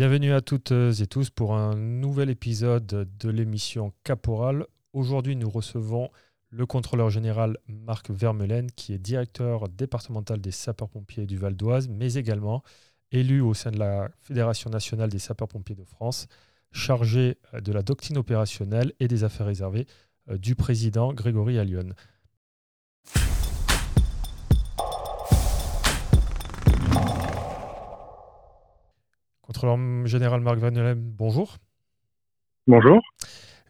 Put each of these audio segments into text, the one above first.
Bienvenue à toutes et tous pour un nouvel épisode de l'émission Caporal. Aujourd'hui, nous recevons le contrôleur général Marc Vermeulen, qui est directeur départemental des sapeurs-pompiers du Val d'Oise, mais également élu au sein de la Fédération nationale des sapeurs-pompiers de France, chargé de la doctrine opérationnelle et des affaires réservées euh, du président Grégory Allion. Contrôleur général Marc Van bonjour. Bonjour.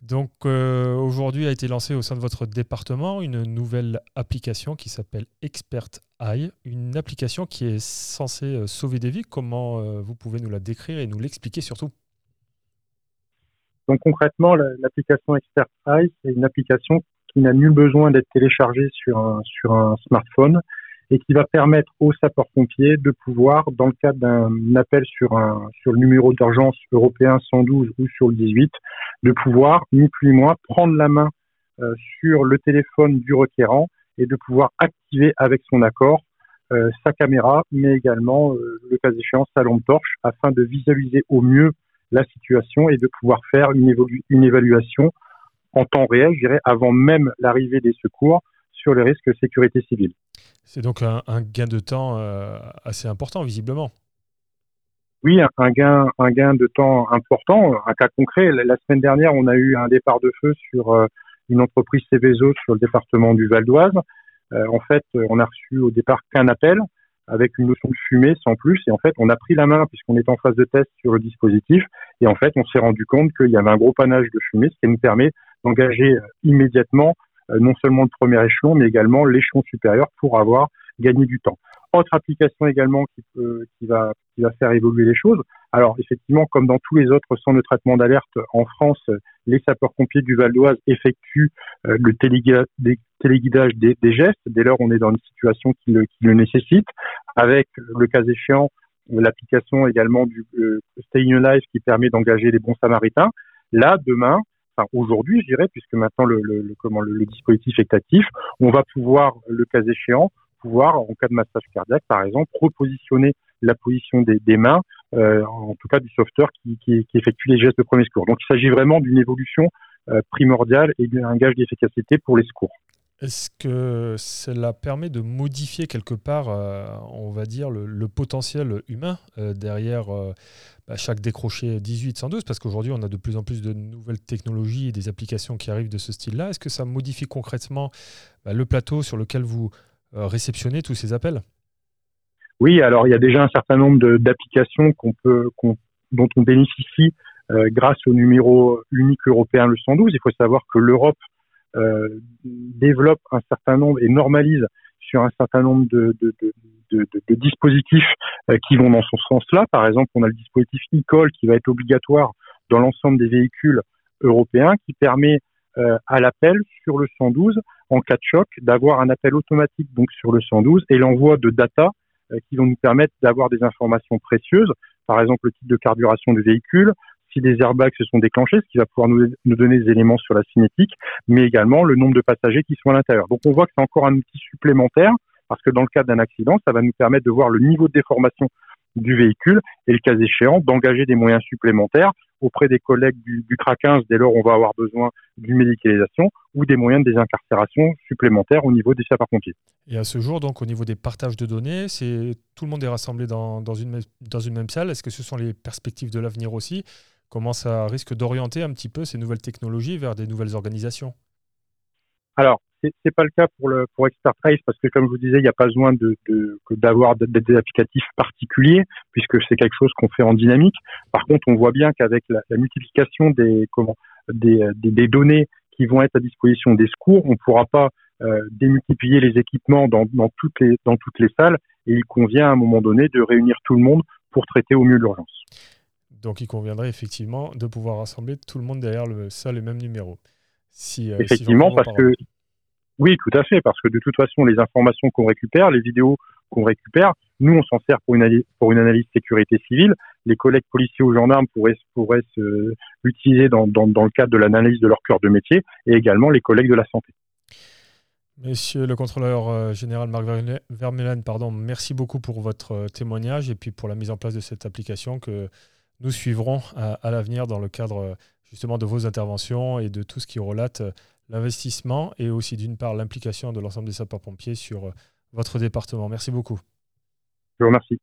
Donc euh, aujourd'hui a été lancée au sein de votre département une nouvelle application qui s'appelle Expert Eye, une application qui est censée euh, sauver des vies. Comment euh, vous pouvez nous la décrire et nous l'expliquer surtout? Donc concrètement, l'application Expert Eye, c'est une application qui n'a nul besoin d'être téléchargée sur un, sur un smartphone et qui va permettre aux sapeurs-pompiers de pouvoir, dans le cadre d'un appel sur, le numéro d'urgence européen 112 ou sur le 18, de pouvoir, ni plus ni moins, prendre la main euh, sur le téléphone du requérant et de pouvoir activer avec son accord euh, sa caméra, mais également, euh, le cas échéant, sa lampe torche, afin de visualiser au mieux la situation et de pouvoir faire une, une évaluation en temps réel, je dirais, avant même l'arrivée des secours sur les risques de sécurité civile. C'est donc un, gain de temps euh, assez important, visiblement. Oui, un gain, un gain de temps important. Un cas concret, la semaine dernière, on a eu un départ de feu sur euh, une entreprise Céveso sur le département du Val d'Oise. Euh, en fait, on a reçu au départ qu'un appel avec une notion de fumée sans plus. Et en fait, on a pris la main puisqu'on est en phase de test sur le dispositif. Et en fait, on s'est rendu compte qu'il y avait un gros panache de fumée, ce qui nous permet d'engager immédiatement non seulement le premier échelon, mais également l'échelon supérieur pour avoir gagné du temps. Autre application également qui, peut, qui, va, qui va faire évoluer les choses. Alors effectivement, comme dans tous les autres centres de traitement d'alerte en France, les sapeurs-pompiers du Val d'Oise effectuent euh, le téléguidage des, des, gestes dès lors on est dans une situation qui le, qui le nécessite, avec le cas échéant l'application également du euh, Stay in Life qui permet d'engager les bons samaritains. Là, demain, aujourd'hui, je dirais, puisque maintenant le, dispositif est actif, on va pouvoir, le cas échéant, pouvoir, en cas de massage cardiaque, par exemple, repositionner la position des, mains, euh, en tout cas du sauveteur qui, effectue les gestes de premier secours. Donc il s'agit vraiment d'une évolution euh, primordiale et d'un gage d'efficacité pour les secours. Est-ce que cela permet de modifier quelque part, euh, on va dire, le, potentiel humain euh, derrière euh, bah, chaque décroché 18-112 Parce qu'aujourd'hui, on a de plus en plus de nouvelles technologies et des applications qui arrivent de ce style-là. Est-ce que ça modifie concrètement bah, le plateau sur lequel vous réceptionnez tous ces appels? Oui, alors il y a déjà un certain nombre d'applications dont on bénéficie grâce au numéro unique européen le 112. Il faut savoir que l'Europe développe un certain nombre et normalise sur un certain nombre de dispositifs euh, qui vont dans ce sens-là. Par exemple, on a le dispositif e-call qui va être obligatoire dans l'ensemble des véhicules européens, qui permet euh, à l'appel sur le 112 en cas de choc d'avoir un appel automatique donc sur le 112 et l'envoi de data qui vont nous permettre d'avoir des informations précieuses, par exemple le type de carburation du véhicule, si des airbags se sont déclenchés, ce qui va pouvoir nous, donner des éléments sur la cinétique, mais également le nombre de passagers qui sont à l'intérieur. Donc on voit que c'est encore un outil supplémentaire, parce que dans le cas d'un accident, ça va nous permettre de voir le niveau de déformation du véhicule et le cas échéant d'engager des moyens supplémentaires auprès des collègues du, du CRA 15 dès lors on va avoir besoin d'une médicalisation ou des moyens de désincarcération supplémentaires au niveau des sapeurs-pompiers. Et à ce jour, donc au niveau des partages de données, c'est tout le monde est rassemblé dans, dans, une, dans une même salle. Est-ce que ce sont les perspectives de l'avenir aussi? Comment ça risque d'orienter un petit peu ces nouvelles technologies vers des nouvelles organisations Alors, c'est n'est pas le cas pour, le, pour Expert Trace parce que, comme je vous disais, il n'y a pas besoin d'avoir de, des applicatifs particuliers puisque c'est quelque chose qu'on fait en dynamique. Par contre, on voit bien qu'avec la, multiplication des, données qui vont être à disposition des secours, on ne pourra pas euh, démultiplier les équipements dans, dans, toutes les, dans toutes les salles et il convient à un moment donné de réunir tout le monde pour traiter au mieux l'urgence. Donc il conviendrait effectivement de pouvoir rassembler tout le monde derrière le seul et même numéro. Si, euh, effectivement, parce que oui, tout à fait, parce que de toute façon, les informations qu'on récupère, les vidéos qu'on récupère, nous, on s'en sert pour une, analyse, pour une analyse sécurité civile. Les collègues policiers ou gendarmes pourraient, pourraient l'utiliser dans, dans, dans, le cadre de l'analyse de leur cœur de métier et également les collègues de la santé. Monsieur le contrôleur euh, général Marc Vermeulen, pardon, merci beaucoup pour votre euh, témoignage et puis pour la mise en place de cette application que nous suivrons à, l'avenir dans le cadre justement de vos interventions et de tout ce qui relate l'investissement et aussi d'une part l'implication de l'ensemble des sapeurs-pompiers sur votre département. Merci beaucoup. Je vous remercie.